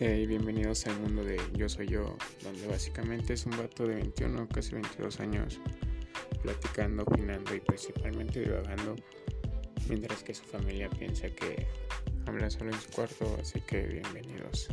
y bienvenidos al mundo de Yo Soy Yo, donde básicamente es un vato de 21, casi 22 años, platicando, opinando y principalmente divagando, mientras que su familia piensa que habla solo en su cuarto, así que bienvenidos.